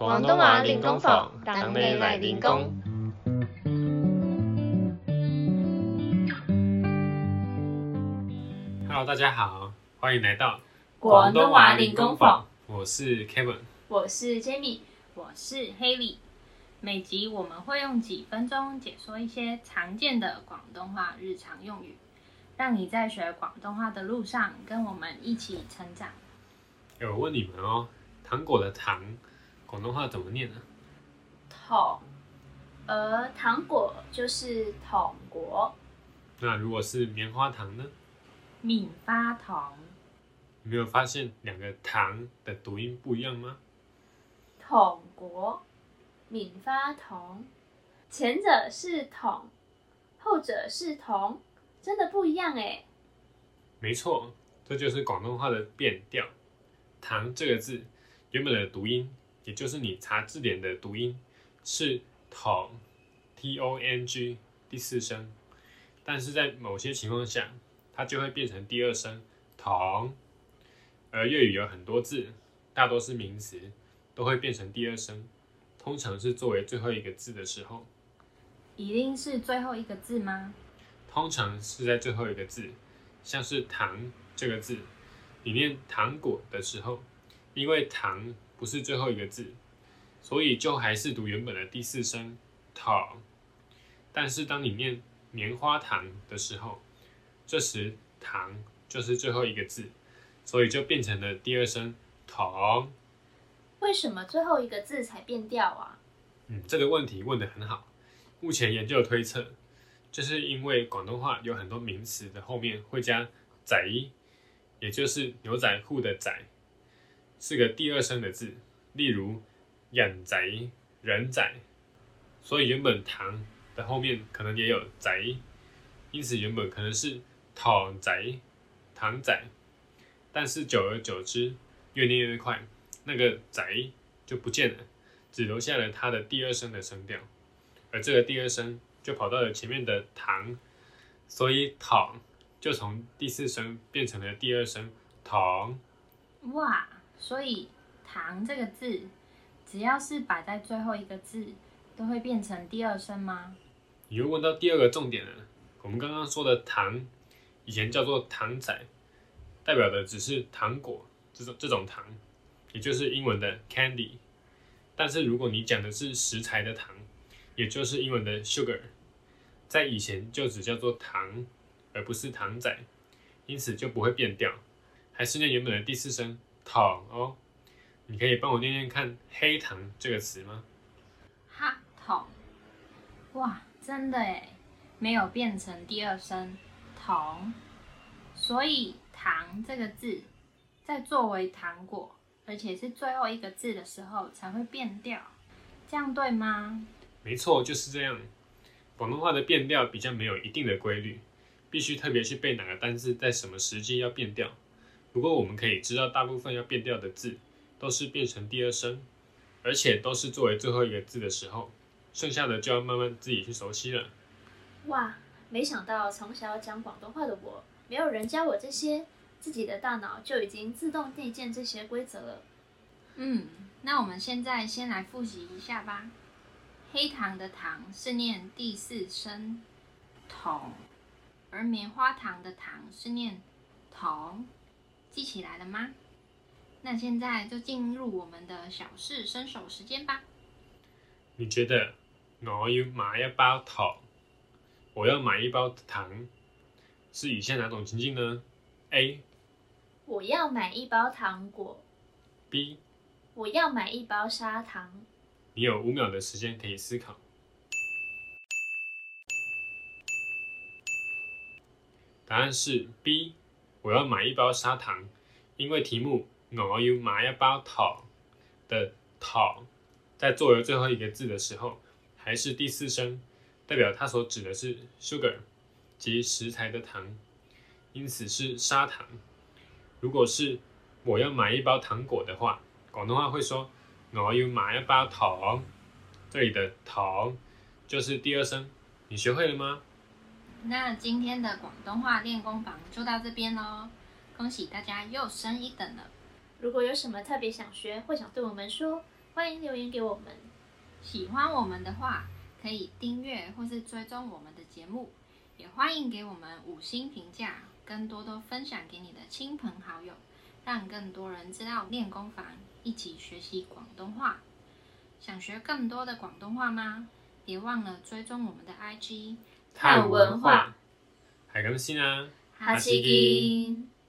广东话练功房，等你来练功。Hello，大家好，欢迎来到广东话练功房。我是 Kevin，我是 j a m i e 我是 h e l e y 每集我们会用几分钟解说一些常见的广东话日常用语，让你在学广东话的路上跟我们一起成长。有问你们哦，糖果的糖。广东话怎么念呢？糖，呃，糖果就是“糖国。那如果是棉花糖呢？敏发糖。没有发现两个“糖”的读音不一样吗？糖国，敏发糖，前者是“糖”，后者是“同，真的不一样哎。没错，这就是广东话的变调。“糖”这个字原本的读音。也就是你查字典的读音是“筒 ”，t o n g 第四声，但是在某些情况下，它就会变成第二声“ tong。而粤语有很多字，大多是名词，都会变成第二声，通常是作为最后一个字的时候。一定是最后一个字吗？通常是在最后一个字，像是“糖”这个字，你念“糖果”的时候，因为“糖”。不是最后一个字，所以就还是读原本的第四声“糖”。但是当你念棉花糖的时候，这时“糖”就是最后一个字，所以就变成了第二声“糖”。为什么最后一个字才变调啊？嗯，这个问题问得很好。目前研究推测，就是因为广东话有很多名词的后面会加“仔”，也就是牛仔裤的“仔”。是个第二声的字，例如“养宅”、“人宅”，所以原本“唐”的后面可能也有“宅”，因此原本可能是“躺宅”、“唐宅”，但是久而久之，越念越快，那个“宅”就不见了，只留下了它的第二声的声调，而这个第二声就跑到了前面的“唐”，所以“躺”就从第四声变成了第二声“唐”。哇！所以“糖”这个字，只要是摆在最后一个字，都会变成第二声吗？你又问到第二个重点了。我们刚刚说的“糖”，以前叫做“糖仔”，代表的只是糖果这种这种糖，也就是英文的 “candy”。但是如果你讲的是食材的糖，也就是英文的 “sugar”，在以前就只叫做“糖”，而不是“糖仔”，因此就不会变调，还是念原本的第四声。糖哦，你可以帮我念念看“黑糖”这个词吗？黑糖，哇，真的哎，没有变成第二声“糖”，所以“糖”这个字在作为糖果，而且是最后一个字的时候才会变调，这样对吗？没错，就是这样。广东话的变调比较没有一定的规律，必须特别去背哪个单字在什么时机要变调。不过我们可以知道，大部分要变调的字都是变成第二声，而且都是作为最后一个字的时候，剩下的就要慢慢自己去熟悉了。哇，没想到从小讲广东话的我，没有人教我这些，自己的大脑就已经自动内建这些规则了。嗯，那我们现在先来复习一下吧。黑糖的糖是念第四声，筒，而棉花糖的糖是念同记起来了吗？那现在就进入我们的小试身手时间吧。你觉得我要买一包糖。我要买一包糖，是以下哪种情境呢？A，我要买一包糖果。B，我要买一包砂糖。你有五秒的时间可以思考。答案是 B。我要买一包砂糖，因为题目“我要买一包糖”的“糖”在作为最后一个字的时候还是第四声，代表它所指的是 sugar 及食材的糖，因此是砂糖。如果是我要买一包糖果的话，广东话会说“我要买一包糖”，这里的“糖”就是第二声。你学会了吗？那今天的广东话练功房就到这边喽，恭喜大家又升一等了！如果有什么特别想学或想对我们说，欢迎留言给我们。喜欢我们的话，可以订阅或是追踪我们的节目，也欢迎给我们五星评价，跟多多分享给你的亲朋好友，让更多人知道练功房，一起学习广东话。想学更多的广东话吗？别忘了追踪我们的 IG。探文化，系咁先啦，下次见。